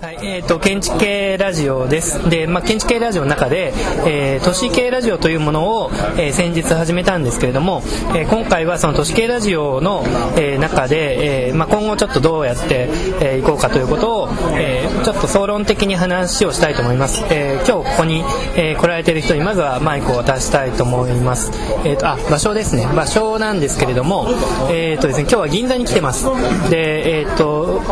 はい、えっ、ー、と、建築系ラジオです。で、まあ、建築系ラジオの中で、えー、都市系ラジオというものを、えー、先日始めたんですけれども、えー、今回はその都市系ラジオの、えー、中で、えー、まあ、今後ちょっとどうやって、えー、いこうかということを、えー、ちょっと総論的に話をしたいと思います。えー、今日ここに、えー、来られている人にまずはマイクを渡したいと思います。えっ、と、あ、場所ですね。場所なんですけれども、えっ、とですね、今日は銀座に来てます。で、えっ、と、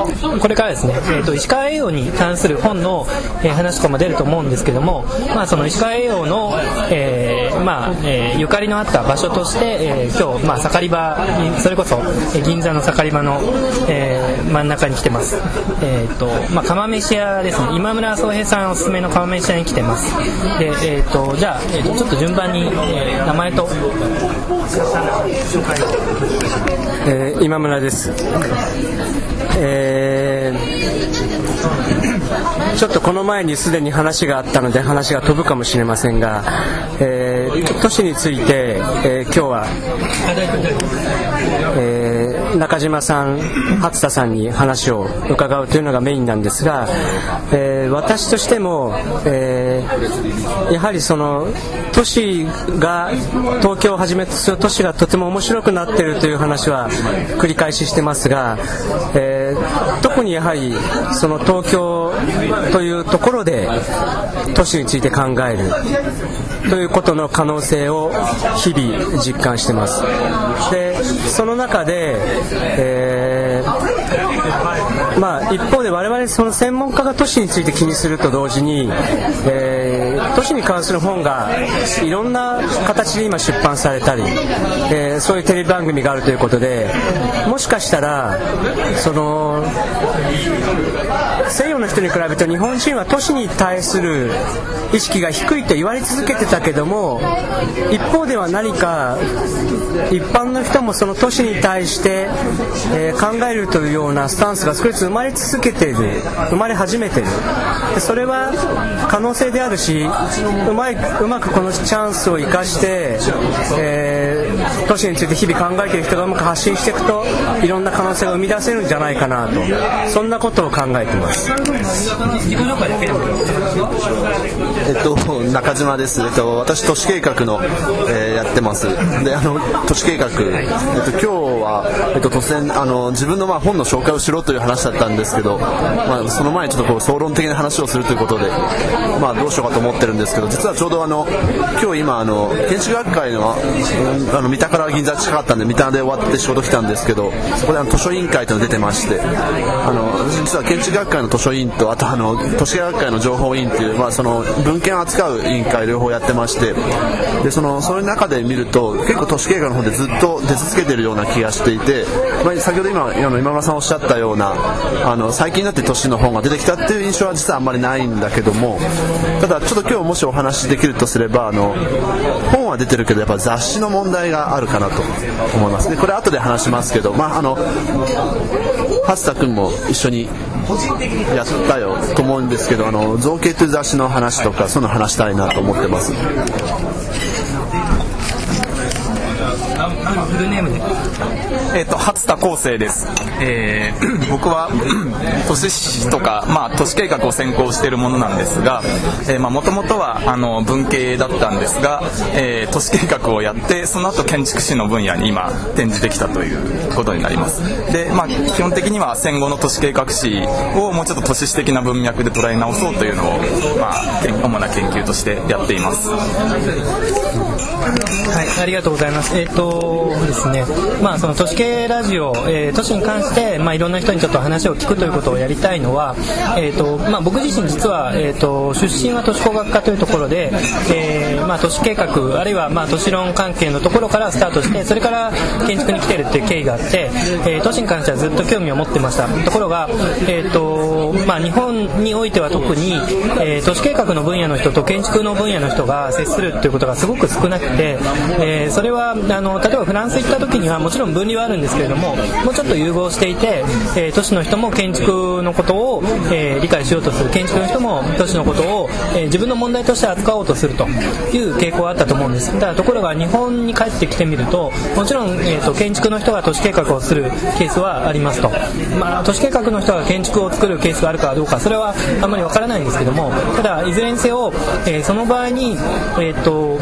これからですね、えっ、と、石川栄養にに関する本の、え、話とかも出ると思うんですけども、まあ、その石川栄養の、えー、まあえー、ゆかりのあった場所として、えー、今日、まあ、盛り場それこそ、え銀座の盛り場の、えー、真ん中に来てます、えーとまあ、釜飯屋ですね。今村宗平さんおすすめの釜飯屋に来てます。で、えーと、じゃあ、えーと、ちょっと順番に、えー、名前とえー、今村です。えー、ちょっとこの前にすでに話があったので話が飛ぶかもしれませんが、えー、都市について、えー、今日は、中島さん、初田さんに話を伺うというのがメインなんですが、えー、私としても、えー、やはりその都市が東京をはじめとする都市がとても面白くなっているという話は繰り返ししてますが、えー、特にやはりその東京というところで都市について考えるということの可能性を日々実感してます。でその中で、えー、まあ、一方で我々その専門家が都市について気にすると同時に、えー、都市に関する本がいろんな形で今出版されたり、えー、そういうテレビ番組があるということでもしかしたらその西洋の人に比べると日本人は都市に対する意識が低いと言われ続けてたけども一方では何か一般の人もその都市に対して、えー、考えるというようなスタンスが少しずつ生まれ続けている生まれ始めてる。でそれは可能性であるしうまいうまくこのチャンスを生かして、えー、都市について日々考えてる人がうまく発信していくといろんな可能性が生み出せるんじゃないかなと。そんなことを考えてます。えっと中島です、えっと、私都市計画の、えー、やってます。であの都市計画、えっと、今日は、えっと、突然あの自分のまあ本の紹介をしろという話だったんですけど、まあ、その前にちょっとこう総論的な話をするということで、まあ、どうしようかと思ってるんですけど実はちょうどあの今日今あの建築学会のあの三田から銀座近かったんで三田で終わって仕事来たんですけどそこであの図書委員会というのが出てましてあの実は建築学会の図書委員とあとあの都市学会の情報委員という、まあ、その文献を扱う委員会両方やってましてでそのそういう中で見ると結構都市計画の方でずっと出続けてるような気がしていて、まあ、先ほど今今村さんおっしゃったようなあの最近になって都市の本が出てきたっていう印象は実はあんまりないんだけどもただちょっと今日もしお話できるとすればあの本は出てるけどやっぱ雑誌の問題があるかなと思います。でこれ後で話しますけどまああの初田君も一緒にやったよと思うんですけどあの造形という雑誌の話とかそういうの話したいなと思ってます。フルネームで。えっ、ー、と初田康生です、えー、僕は都市史とか、まあ、都市計画を専攻しているものなんですがもともとはあの文系だったんですが、えー、都市計画をやってその後建築士の分野に今転じてきたということになります。で、まあ、基本的には戦後の都市計画史をもうちょっと都市史的な文脈で捉え直そうというのを、まあ、主な研究としてやっています。はい、ありがとうございます。えっ、ー、とですね、まあその都市系ラジオ、えー、都市に関してまあいろんな人にちょっと話を聞くということをやりたいのは、えっ、ー、とまあ僕自身実はえっ、と出身は都市工学科というところで、えまあ都市計画あるいはまあ都市論関係のところからスタートして、それから建築に来てるっていう経緯があって、え都市に関してはずっと興味を持ってました。ところがえっ、とまあ日本においては特に、え都市計画の分野の人と建築の分野の人が接するっていうことがすごく少なくて。て、えー、それはあの例えばフランス行った時にはもちろん分離はあるんですけれどももうちょっと融合していて、えー、都市の人も建築のことを、えー、理解しようとする。建築の人も都市のことを、えー、自分の問題として扱おうとするという傾向があったと思うんです。だからところが日本に帰ってきてみるともちろん、えーと、建築の人が都市計画をするケースはありますと、まあ、都市計画の人が建築を作るケースがあるかどうかそれはあんまりわからないんですけどもただいずれにせよ、えー、その場合に、えーと、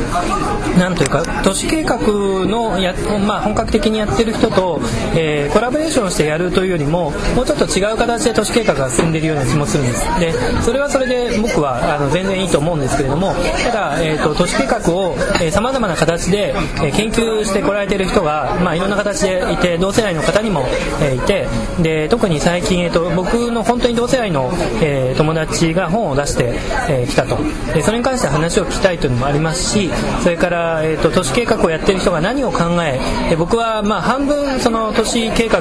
なんというか都市計画のや、まあ、本格的にやってる人と、えー、コラボレーションしてやるというよりももうちょっと違う形で都市計画が進んでいるような気もするんです。でそれはそれで僕はあの全然いいと思うんですけれどもただ、えーと、都市計画をさまざまな形で、え、研究してこられてる人が、まあ、いろんな形でいて同世代の方にも、えー、いてで特に最近、えーと、僕の本当に同世代の、えー、友達が本を出してき、えー、たと。でそれに関して話を聞きたいというのもありますしそれから、えーと、都市計画をやってる人が何を考えで僕は、まあ、半分その都市計画、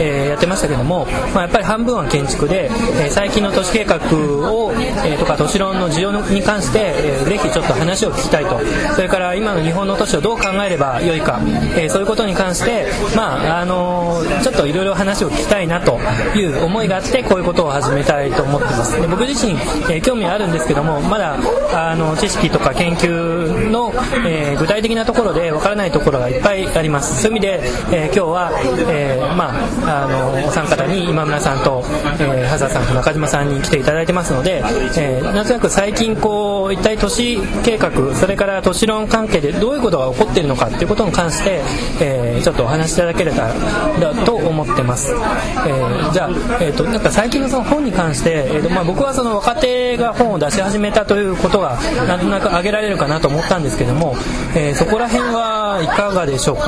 えー、やってましたけども、まあ、やっぱり半分は建築で、えー、最近の都市計画を、えー、とか都市論の需要に関して、えー、ぜひちょっと話を聞きたいと。それから今の日本の都市をどう考えればよいか、えー、そういうことに関して、まああのー、ちょっといろいろ話を聞きたいなという思いがあってこういうことを始めたいと思ってます。で僕自身、えー、興味あるんですけどもまだあの知識とか研究の、えー、具体的なところでわからないところがいっぱいあります。そういう意味で、えー、今日は、えー、まあ、あのお三方に今村さんと、えー、羽沢さんと中島さんに来ていただいてますので、えー、なんとなく最近こう一体都市計画それから都市論関係でどういうことが起こっているのかっていうことに関して、えー、ちょっとお話しいただければと思ってます、えー、じゃあ、えーと、なんか最近のその本に関して、えーとまあ、僕はその若手が本を出し始めたということがなんとなく挙げられるかなと思ったんですけども、えー、そこら辺はいかがでしょうか？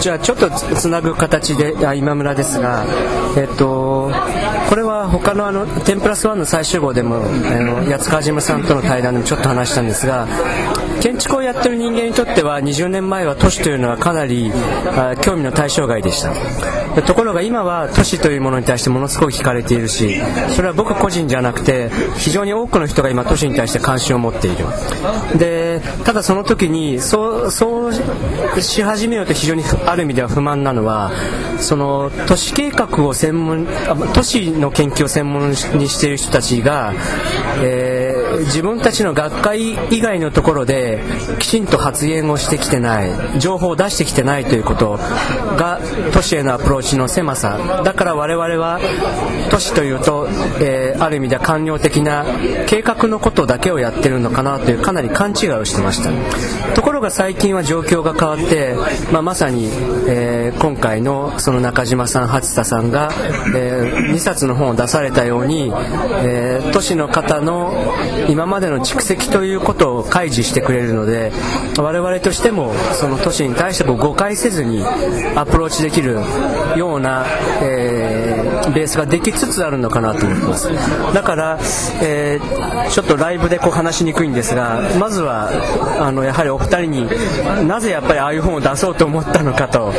じゃあちょっとつなぐ形で今村ですが、えっと、これは他のあの「10プラス1」の最終号でも八塚島さんとの対談でもちょっと話したんですが建築をやってる人間にとっては20年前は都市というのはかなり興味の対象外でした。ところが今は都市というものに対してものすごく惹かれているしそれは僕個人じゃなくて非常に多くの人が今都市に対して関心を持っている。でただその時にそうそうし始めようと非常にある意味では不満なのはその都市計画を専門都市の研究を専門にしている人たちが、えー、自分たちの学会以外のところできちんと発言をしてきてない情報を出してきてないということが都市へのアプローチの狭さ。だから我々は都市というと、えー、ある意味では官僚的な計画のことだけをやってるのかなというかなり勘違いをしてました。ところが最近は状況が変わって、まあ、まさに、えー、今回のその中島さん初田さんが、えー、2冊の本を出されたように、えー、都市の方の今までの蓄積ということを開示してくれるので我々としてもその都市に対しても誤解せずにアプローチできるような、えー、ベースができつつあるのかなと思ってます。だから、えー、ちょっとライブでこう話しにくいんですがまずはあのやはりお二人になぜやっぱりああいう本を出そうと思ったのかと。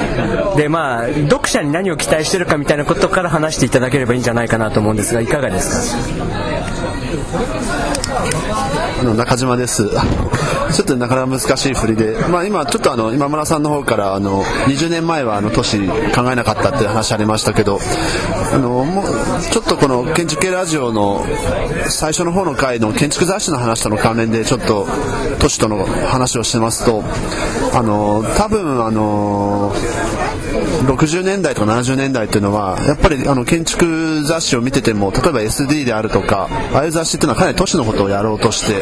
でまあ読者に何を期待してるかみたいなことから話していただければいいんじゃないかなと思うんですがいかがですか？あの中島です。ちょっとなかなか難しい振りで、まあ、今ちょっとあの今村さんの方からあの20年前はあの都市考えなかったっていう話ありましたけど、あのもうちょっとこの建築系ラジオの最初の方の回の建築雑誌の話との関連でちょっと都市との話をしてますと、あの多分あの60年代とか70年代っていうのはやっぱりあの建築雑誌を見てても例えば SD であるとかああいう雑誌っていうのはかなり都市のことをやろうとして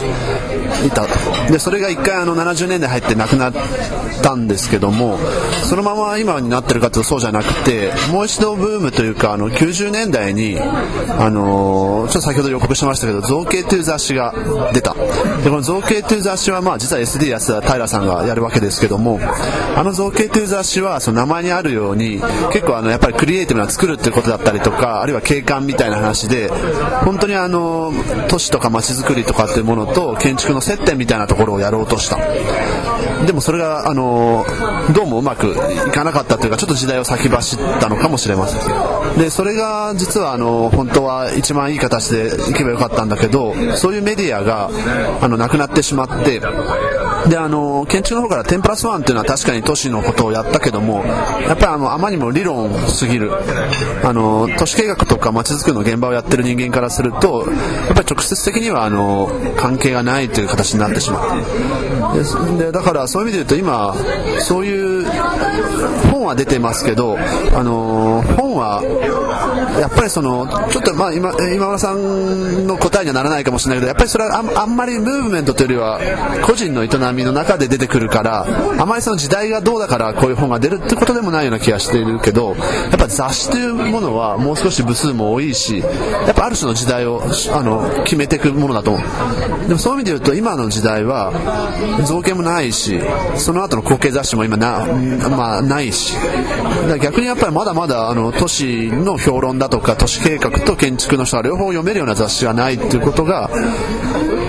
いた。でそれが一回あの70年代入ってなくなったんですけどもそのまま今になってるかというとそうじゃなくてもう一度ブームというかあの90年代にあのちょっと先ほど予告しましたけど造形という雑誌が出た。でこの造形という雑誌はまあ実は SD やってた平さんがやるわけですけどもあの造形という雑誌はその名前にあるるように結構あのやっぱりクリエイティブな作るっていうことだったりとかあるいは景観みたいな話で本当にあの都市とか街づくりとかっていうものと建築の接点みたいなところをやろうとした。でもそれがあのどうもうまくいかなかったというかちょっと時代を先走ったのかもしれません。でそれが実はあの本当は一番いい形でいけばよかったんだけどそういうメディアがあのなくなってしまってであの建築の方から10プラス1っていうのは確かに都市のことをやったけどもやっぱりあのあまりにも理論すぎる。あの都市計画とか街づくりの現場をやってる人間からするとやっぱり直接的にはあの関係がないという形になってしまう。ででだからそういう意味で言うと今そういう本は出てますけどあの本はやっぱりそのちょっとまあ今今村さんの答えにはならないかもしれないけどやっぱりそれはああんまりムーブメントというよりは個人の営みの中で出てくるからあまりその時代がどうだからこういう本が出るってことでもないような気がしているけどやっぱ雑誌というものはもう少し部数も多いしやっぱある種の時代をあの決めていくものだと思う。でもそういう意味で言うと今の時代は造形もないしその後の後継雑誌も今な,、まあ、ないし。だから逆にやっぱりまだまだあの都市の評論だとか都市計画と建築の人は両方読めるような雑誌がないっていうことが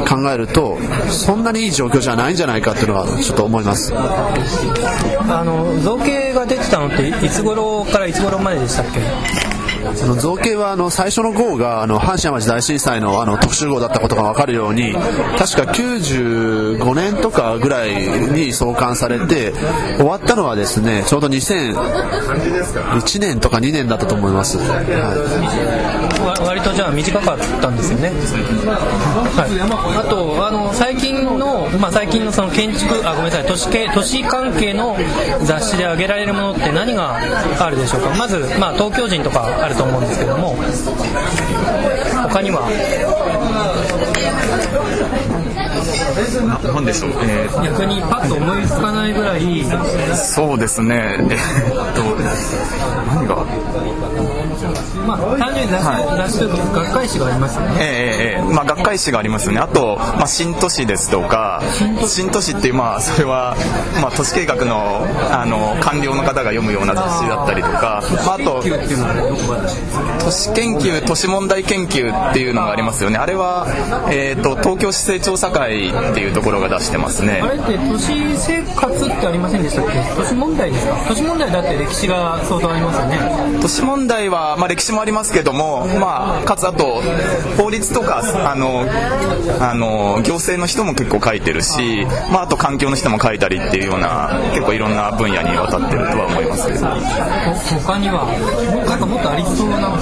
考えるとそんなにいい状況じゃないんじゃないかっていうのはちょっと思います。あの造形が出てたのっていつ頃からいつ頃まででしたっけ？その造形はあの最初の号があの阪神・淡路大震災のあの特集号だったことが分かるように確か95年とかぐらいに創刊されて終わったのはですねちょうど2001年とか2年だったと思います、はい、割とじゃあ短かったんですよね、はい、あとあの最近の、まあ、最近のその建築あごめんなさい都市系都市関係の雑誌で挙げられるものって何があるでしょうか？まず、まあ、東京人とかあると思うんですけども他には？何でしょう、えー、逆にパッと思いつかないぐらい。そうですね。えー、っと何が？まあ、単純にはい、雑誌というか学会誌がありますよね。えー、えー、まあ、学会誌がありますよね。あと、まあ、新都市ですとか、新都市っていう、まあ、それは、まあ、都市計画の、あの、官僚の方が読むような雑誌だったりとか、まあ、あと、都市研究、都市問題研究っていうのがありますよね。あれは、えっ、ー、と、東京市政調査会っていうところが出してますね。あれって都市生活ってありませんでしたっけ？都市問題ですか？都市問題だって歴史が相当ありますよね。都市問題は、まあ、歴史もありますけども、まあ、かつあと法律とかあのあの行政の人も結構書いてるし、まあ、あと環境の人も書いたりっていうような結構いろんな分野にわたってるとは思いますけど。他にはなんかもっとありそうな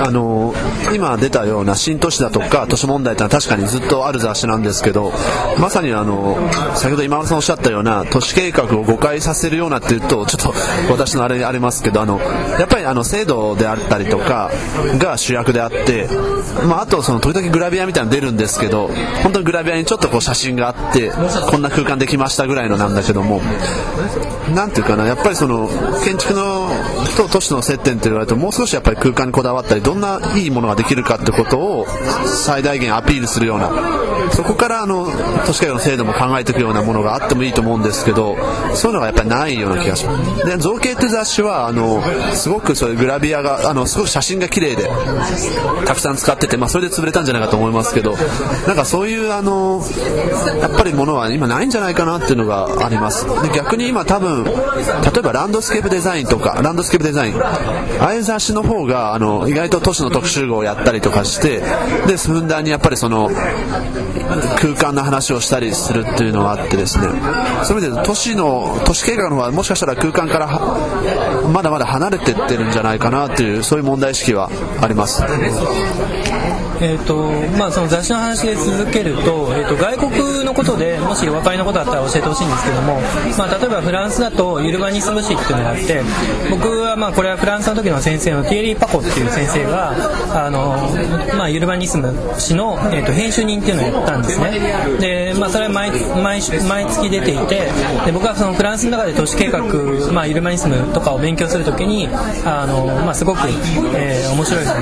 あの今出たような新都市だとか都市問題ってのは確かにずっとある雑誌なんですけどまさにあの先ほど今村さんおっしゃったような都市計画を誤解させるようなっていうとちょっと私のあれありますけどあのやっぱりあの制度であったりとかが主役であって、まあ、あとその時々グラビアみたいなの出るんですけど本当にグラビアにちょっとこう写真があってこんな空間できましたぐらいのなんだけどもなんていうかなやっぱりその建築のと都市の接点と言われるともう少しやっぱり空間にこだわったりどんないいものができるかってことを最大限アピールするようなそこからあの都市計画の制度も考えていくようなものがあってもいいと思うんですけどそういうのがやっぱりないような気がします。で造形って雑誌はあのすごくそういうグラビアがあのすごく写真が綺麗でたくさん使ってて、まあ、それで潰れたんじゃないかと思いますけどなんかそういうあのやっぱりものは今ないんじゃないかなっていうのがあります。で逆に今多分例えばランドスケープデザインとかランドスケープデザインああいう雑誌の方があの意外と都市の特集号をやったりとかしてでふんだんにやっぱりその空間の話をしたりするっていうのがあってですねそういう意味で都市の都市計画の方はもしかしたら空間からまだまだ離れてってるんじゃないかなというそういう問題意識はあります。えーとまあ、その雑誌の話で続けると,、えーと、外国のことでもしお分かりのことあったら教えてほしいんですけども、まあ、例えばフランスだとユルバニスム誌っていうのがあって僕はまあこれはフランスの時の先生のティエリー・パコっていう先生があの、まあ、ユルバニスム誌の、えーと、編集人っていうのをやったんですね。で、まあ、それは毎毎毎月出ていてで僕はそのフランスの中で都市計画、まあ、ユルバニスムとかを勉強するときにあの、まあ、すごく、えー、面白いです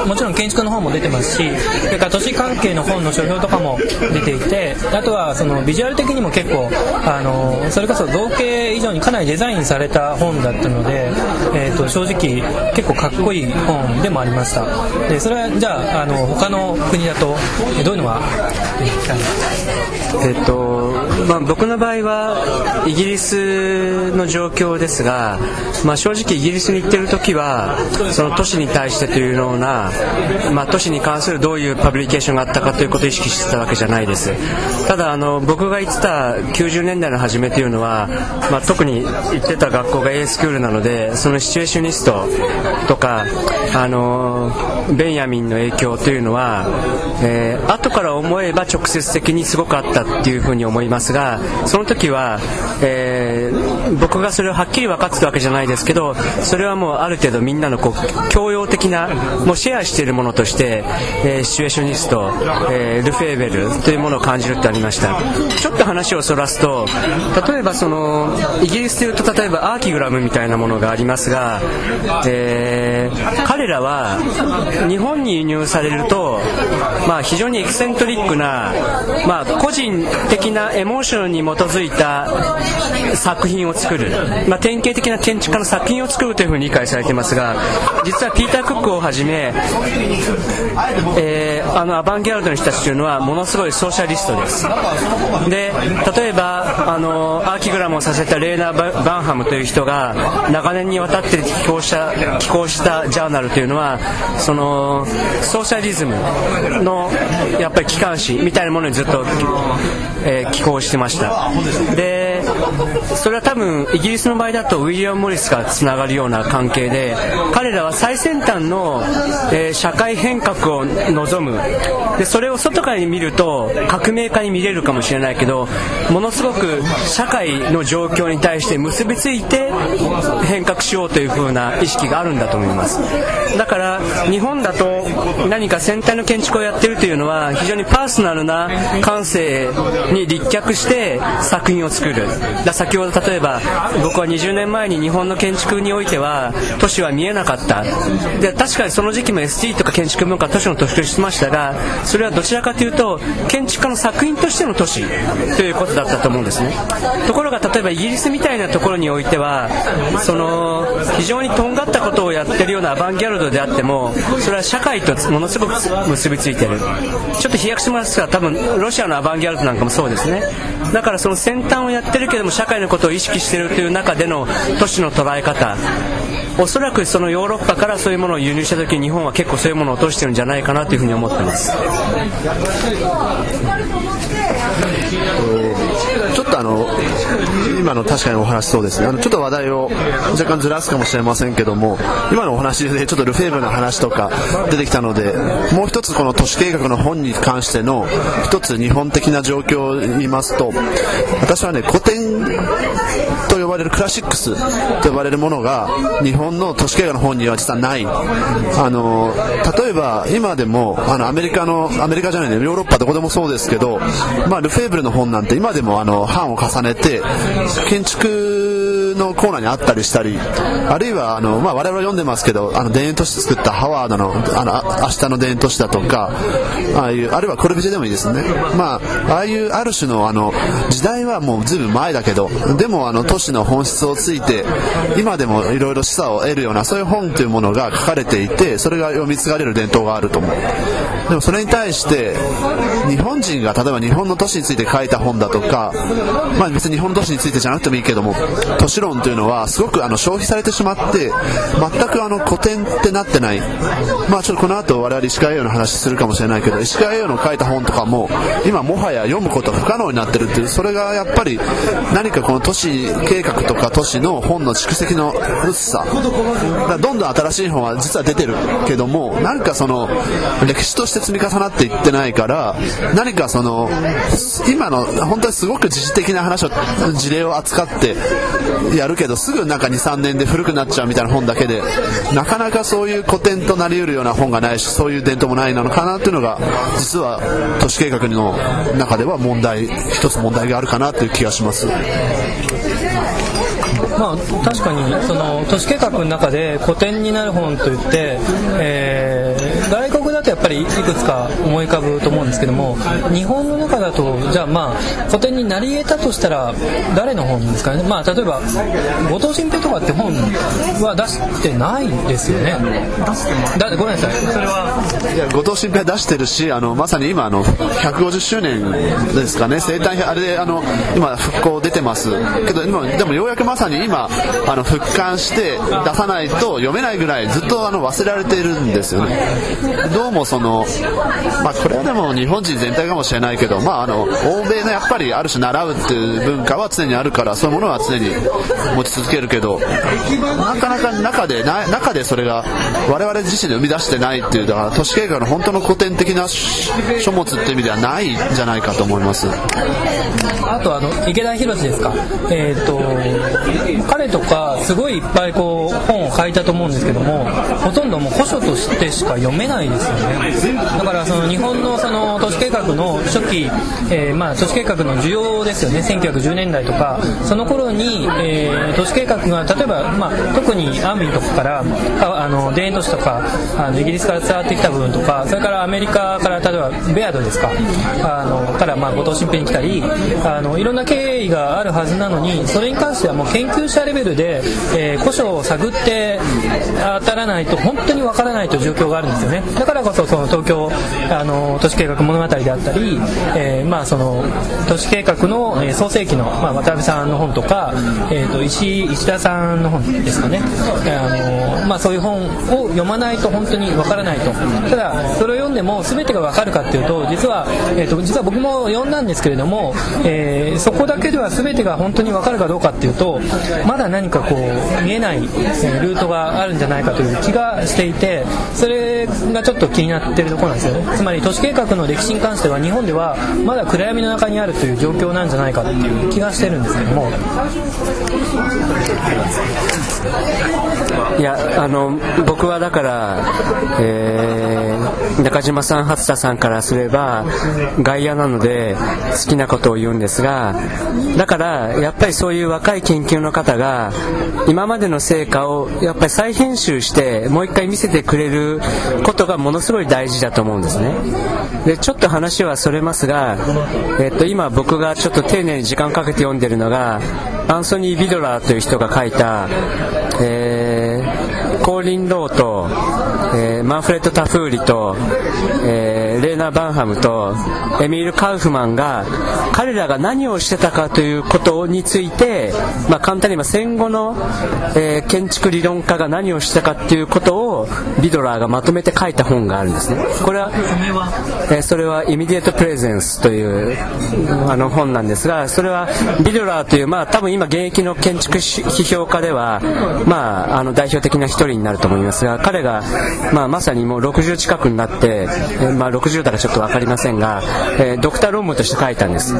ももちろん建築の方も出てますしそれから都市関係の本の書評とかも出ていてあとはそのビジュアル的にも結構あのそれこそ造形以上にかなりデザインされた本だったので、えー、と正直結構かっこいい本でもありました。でそれはじゃああの他の国だとどういうのがえっとまあ、僕の場合はイギリスの状況ですが、まあ、正直イギリスに行ってる時はその都市に対してというような、まあ、都市に関関するどういうパブリケーションがあったかということを意識してたわけじゃないです。ただあの僕が行ってた90年代の初めというのは、まあ、特に行ってた学校が A スクールなのでそのシチュエーショニストとかあのベンヤミンの影響というのは、えー、後から思えば直接的にすごくあったっていうふうに思いますがその時は、えー、僕がそれをはっきり分かってたわけじゃないですけどそれはもうある程度みんなのこう教養的なもうシェアしているものとして、えー、シチュエーショニスト、えー、ルフェーベルというものを感じるってありました。ちょっと話をそらすと例えばそのイギリスでいうと例えばアーキグラムみたいなものがありますが、えー、彼らは日本に輸入されると、まあ、非常にエキセントリックな、まあ、個人的なエモーションに基づいた作品を作る、まあ、典型的な建築家の作品を作るというふうに理解されてますが実はピーター・クックをはじめ、えー、あのアバンギャルドの人たちというのはものすごいソーシャリストです。で例えばあのアーキグラムをさせたレーナー・バンハムという人が長年にわたって寄稿した寄稿したジャーナルというのはそのソーシャリズムのやっぱり機関誌みたいなものにずっと、えー、寄稿してました。でそれは多分イギリスの場合だとウィリアム・モリスがつながるような関係で彼らは最先端の、えー、社会変革を望む。でそれを外から見ると革命家に見れるかもしれないけどものすごく社会の状況に対して結びついて変革しようという風な意識があるんだと思います。だから日本だと何か先端の建築をやってるというのは非常にパーソナルな感性に立脚して作品を作る。だ先ほど例えば僕は20年前に日本の建築においては都市は見えなかった。で確かにその時期も ST とか建築文化都市の都市としてましたがそれはどちらかというと建築家の作品としての都市ということだったと思うんですね。ところが例えばイギリスみたいなところにおいてはその非常にとんがったことをやってるようなアバンギャルドであってもそれは社会とものすごく結びついてる。ちょっと飛躍しますが多分ロシアのアバンギャルドなんかもそうですね。だからその先端をやってるけども社会のことを意識しているという中での都市の捉え方おそらくそのヨーロッパからそういうものを輸入した時に日本は結構そういうものを落としてるんじゃないかなというふうに思ってます。あの今の確かにお話そうですね。あのちょっと話題を若干ずらすかもしれませんけども今のお話でちょっとルフェーブの話とか出てきたのでもう一つこの都市計画の本に関しての一つ日本的な状況を言いますと私はね古典と呼ばれるクラシックスと呼ばれるものが日本の都市計画の本には実はない。あの例えば今でもあのアメリカのアメリカじゃないねヨーロッパどこでもそうですけど、まあ、ルフェーブルの本なんて今でもあの版を重ねて建築のコーナーにあったりしたりあるいはあの、まあ、我々読んでますけどあの田園都市作ったハワードのあの明日の田園都市だとかああいうあるいはコルビジェでもいいですね、まあ、ああいうある種のあの時代はもうずいぶん前だけどでもあの都市の本質をついて今でもいろいろ示唆を得るようなそういう本というものが書かれていてそれが読み継がれる伝統があると思う。でもそれに対して日本人が例えば日本の都市について書いた本だとか、まあ、別に日本の都市についてじゃなくてもいいけども都市論というのはすごくあの消費されてしまって全くあの古典ってなってない、まあ、ちょっとこの後我々石川栄養の話するかもしれないけど石川栄養の書いた本とかも今もはや読むこと不可能になってるっていうそれがやっぱり何かこの都市計画とか都市の本の蓄積の薄さ。どんどん新しい本は実は出てるけどもなんかその歴史として積み重なっていってないから何かその今の本当にすごく時事的な話を事例を扱ってやるけどすぐなんか23年で古くなっちゃうみたいな本だけでなかなかそういう古典となりうるような本がないしそういう伝統もないなのかなというのが実は都市計画の中では問題一つ問題があるかなという気がします。まあ、確かにその都市計画の中で古典になる本といって、えー、外国だとやっぱりいくつか思い浮かぶと思うんですけども日本の中だとじゃあまあ古典になり得たとしたら誰の本ですかね、まあ、例えば後藤新平とかって本は出してないですよね。だごめんなさい。それはいや後藤新平出してるしあのまさに今あの150周年ですかね。生誕あれであの今復興出てます。けど今でもようやくまさに今あの復刊して出さないと読めないぐらいずっとあの忘れられているんですよね。どうもその、まあ、これはでも日本人全体かもしれないけど、まあ、あの欧米のやっぱりある種習うっていう文化は常にあるからそういうものは常に持ち続けるけどなかなか中でな中でそれが我々自身で生み出してないっていうだから都市計画の本当の古典的な書物っていう意味ではないんじゃないかと思います。あとあの池田博ですか、えーと、彼とかすごいいっぱいこう本を書いたと思うんですけどもほとんどもう古書としてしか読めないですよねだからその日本のその都市計画の初期、えー、まあ都市計画の需要ですよね。1910年代とか。その頃に、えー、都市計画が例えば、まあ、特にアーミーとかからあの田園都市とかあのイギリスから伝わってきた部分とかそれからアメリカから例えばベアードですか。あのからまあ後藤新平に来たりあのいろんな経緯があるはずなのにそれに関してはもう研究者レベルで、えー、古書を探って当たらないと本当にわからないという状況があるんですよね。だからこそその東京あの都市計画物語であったり、えー、まあその都市計画の、え、創世記の、まあ、渡辺さんの本とか、えーと、石石田さんの本ですかね。あの、まあ、そういう本を読まないと本当にわからないと。ただそれを読んでも全てがわかるかっていうと実は、えーと、実は僕も読んだんですけれども、えー、そこだけでは全てが本当にわかるかどうかっていうとまだ何かこう見えない、ルートがあるんじゃないかという気がしていてそれがちょっと気になってるところなんですよね。つまり都市計画の歴史に関しては日本ではまだ暗闇の中にあるという状況なんじゃないかっていう気がしてるんですけども。いやあの僕はだから、えー、中島さん初田さんからすれば外野なので好きなことを言うんですがだからやっぱりそういう若い研究の方が今までの成果をやっぱり再編集してもう一回見せてくれることがものすごい大事だと思うんですね。でちょっと話はそれますが、えっと、今僕がちょっと丁寧に時間かけて読んでるのがアンソニー・ビドラーという人が書いた、えー、コーリン・ローと、えー、マンフレッド・タフーリと、えー、レイナー・バンハムとエミール・カウフマンが彼らが何をしてたかということについて、まあ、簡単に言えば戦後の、えー、建築理論家が何をしたかっていうことをビドラーがまとめて書いた本があるんですね。これは、えー、それは「 Immediate Present」というあの本なんですがそれはビドラーという、まあ、多分今現役の建築批評家では、まあ、あの代表的な一人になると思いますが彼が、まあ、まさにもう60近くになって、まあ、60だかちょっと分かりませんが、えー、ドクター論文として書いたんです。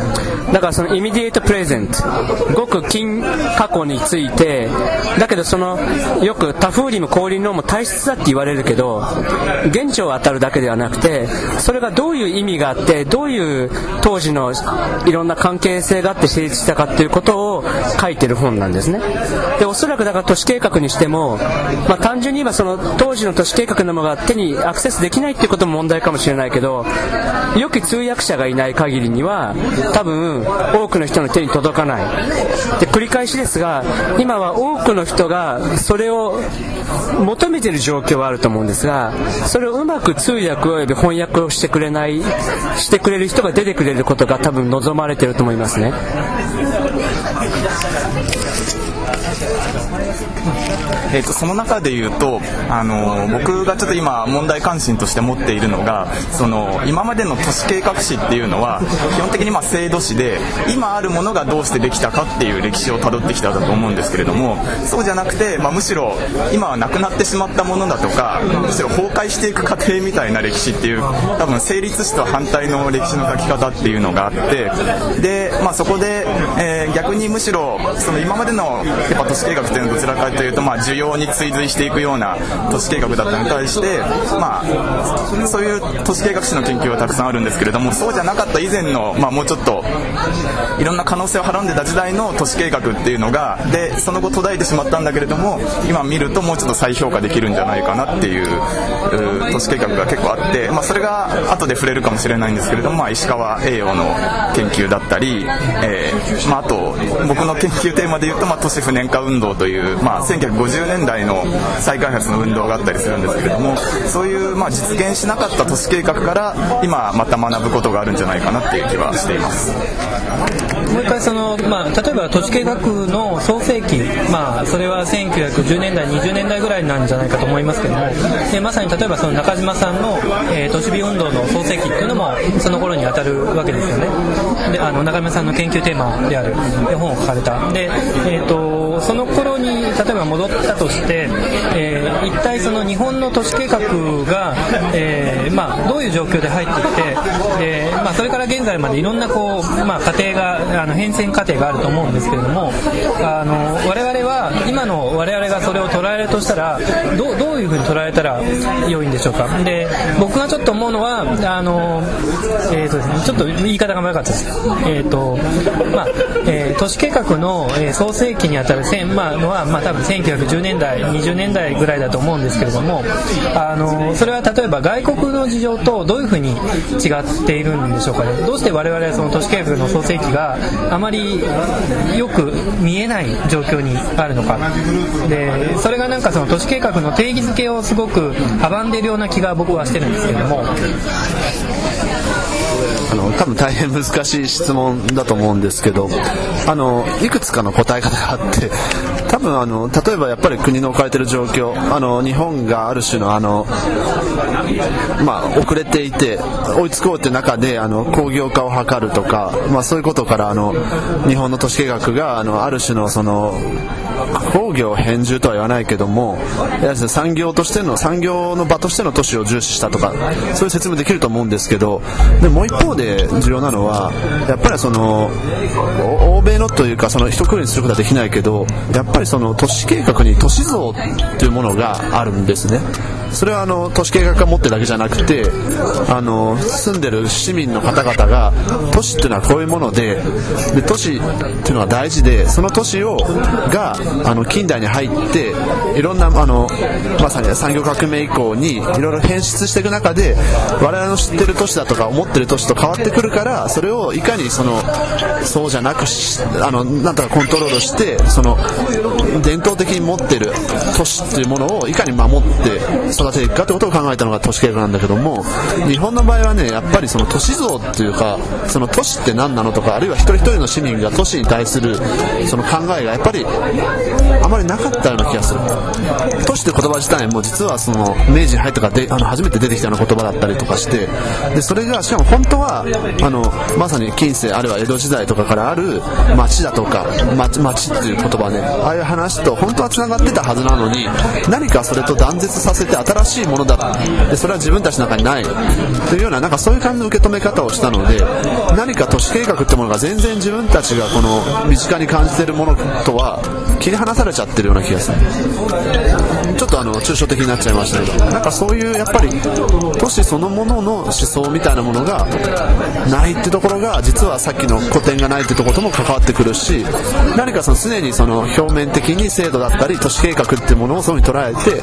だからそのイミディエイトプレゼント。ごく近過去についてだけどそのよくタフーリム降臨論も体質だって言われるけど現地を当たるだけではなくてそれがどういう意味があってどういう当時のいろんな関係性があって成立したかっていうことを書いてる本なんですね。でおそらくだから都市計画にしても、まあ、単純に言えばその当時の都市計画のものが手にアクセスできないっていうことも問題かもしれないけど良き通訳者がいない限りには多分多くの人の手に届かないで繰り返しですが今は多くの人がそれを求めてる状況はあると思うんですがそれをうまく通訳および翻訳をしてくれないしてくれる人が出てくれることが多分望まれてると思いますね。えーと、その中で言うとあの僕がちょっと今問題関心として持っているのがその今までの都市計画史っていうのは基本的にまあ制度史で今あるものがどうしてできたかっていう歴史をたどってきたんだと思うんですけれどもそうじゃなくて、まあ、むしろ今はなくなってしまったものだとかむしろ崩壊していく過程みたいな歴史っていう多分成立史と反対の歴史の書き方っていうのがあってで、まあ、そこで、えー、逆にむしろその今までのやっぱ都市計画っていうのはどちらかというと、まあ、需要に追随していくような都市計画だったのに対して、まあ、そういう都市計画史の研究はたくさんあるんですけれどもそうじゃなかった以前の、まあ、もうちょっといろんな可能性をはらんでた時代の都市計画っていうのがでその後途絶えてしまったんだけれども今見るともうちょっと再評価できるんじゃないかなっていう都市計画が結構あって、まあ、それが後で触れるかもしれないんですけれども、まあ、石川栄養の研究だったり、えーまあ、あと僕の研究テーマで言うと、まあ、都市不燃化運動という、まあ、1950年代の再開発の運動があったりするんですけれどもそういう、まあ、実現しなかった都市計画から今また学ぶことがあるんじゃないかなっていう気はしています。もう一回その、まあ、例えば都市計画の創世期、まあ、それは1910年代20年代ぐらいなんじゃないかと思いますけどもでまさに例えばその中島さんの、えー、都市美運動の創世期っていうのもその頃に当たるわけですよね。であの中島さんの研究テーマである本を書かれた。で、えーと、その頃に例えば戻ったとして、えー、一体その日本の都市計画が、えーまあ、どういう状況で入ってきてで、まあ、それから現在までいろんなこう、まあ、過程があの変遷過程があると思うんですけれどもあの我々は今の我々がそれを捉えるとしたらどどういうふうに捉えたら良いんでしょうか？で僕がちょっと思うのはあの、えーとですね、ちょっと言い方が悪かったです、えーとまあえー、都市計画の、えー、創世期にあたる、まあ、のは、まあ、多分1910年代20年代ぐらいだと思うんですけれどもあのそれは例えば外国の事情とどういうふうに違っているんでしょうかね。どうして我々はその都市計画の創世期があまりよく見えない状況にあるのか。でそれがなんかその都市計画の定義づけをすごく阻んでいるような気が僕はしてるんですけれども。あの多分大変難しい質問だと思うんですけどあのいくつかの答え方があって多分あの例えばやっぱり国の置かれている状況あの日本がある種のあの、まあ、遅れていて追いつこうって中であの工業化を図るとか、まあ、そういうことからあの日本の都市計画があのある種のその工業変住とは言わないけども産業としての産業の場としての都市を重視したとかそういう説明できると思うんですけどでもう一方で重要なのはやっぱりその欧米のというかその一括りにすることはできないけどやっぱりその都市計画に都市像っていうものがあるんですね。それはあの都市計画が持ってるだけじゃなくてあの住んでる市民の方々が都市っていうのはこういうものでで都市っていうのは大事でその都市をがあの近代に入っていろんなあのまさに産業革命以降にいろいろ変質していく中で我々の知ってる都市だとか思ってる都市と変わってくるからそれをいかにそのそうじゃなくしあのなんとかコントロールしてその伝統的に持ってる都市っていうものをいかに守って育てていくかってことを考えたのが都市計画なんだけども日本の場合はねやっぱりその都市像っていうかその都市って何なのとかあるいは一人一人の市民が都市に対するその考えがやっぱりあまりなかったような気がする。都市って言葉自体も実はその明治に入ってからであの初めて出てきたような言葉だったりとかしてでそれがしかも本当はあのまさに近世あるいは江戸時代とかからある町だとか町町っていう言葉ねああいう話と本当はつながってたはずなのに何かそれと断絶させてしいものだでそれは自分たちの中にない。というようななんかそういう感じの受け止め方をしたので何か都市計画ってものが全然自分たちがこの身近に感じているものとは切り離されちゃってるような気がする。ちょっとあの抽象的になっちゃいましたけどなんかそういうやっぱり都市そのものの思想みたいなものがないってところが実はさっきの古典がないってところとも関わってくるし何かその常にその表面的に制度だったり都市計画っていうものをそういうふうに捉えて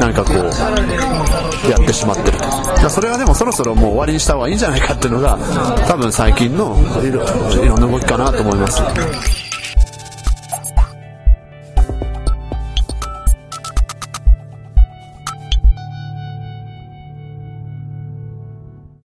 何かこうやってしまってるとそれはでもそろそろもう終わりにした方がいいんじゃないかっていうのが多分最近のいろんな動きかなと思います。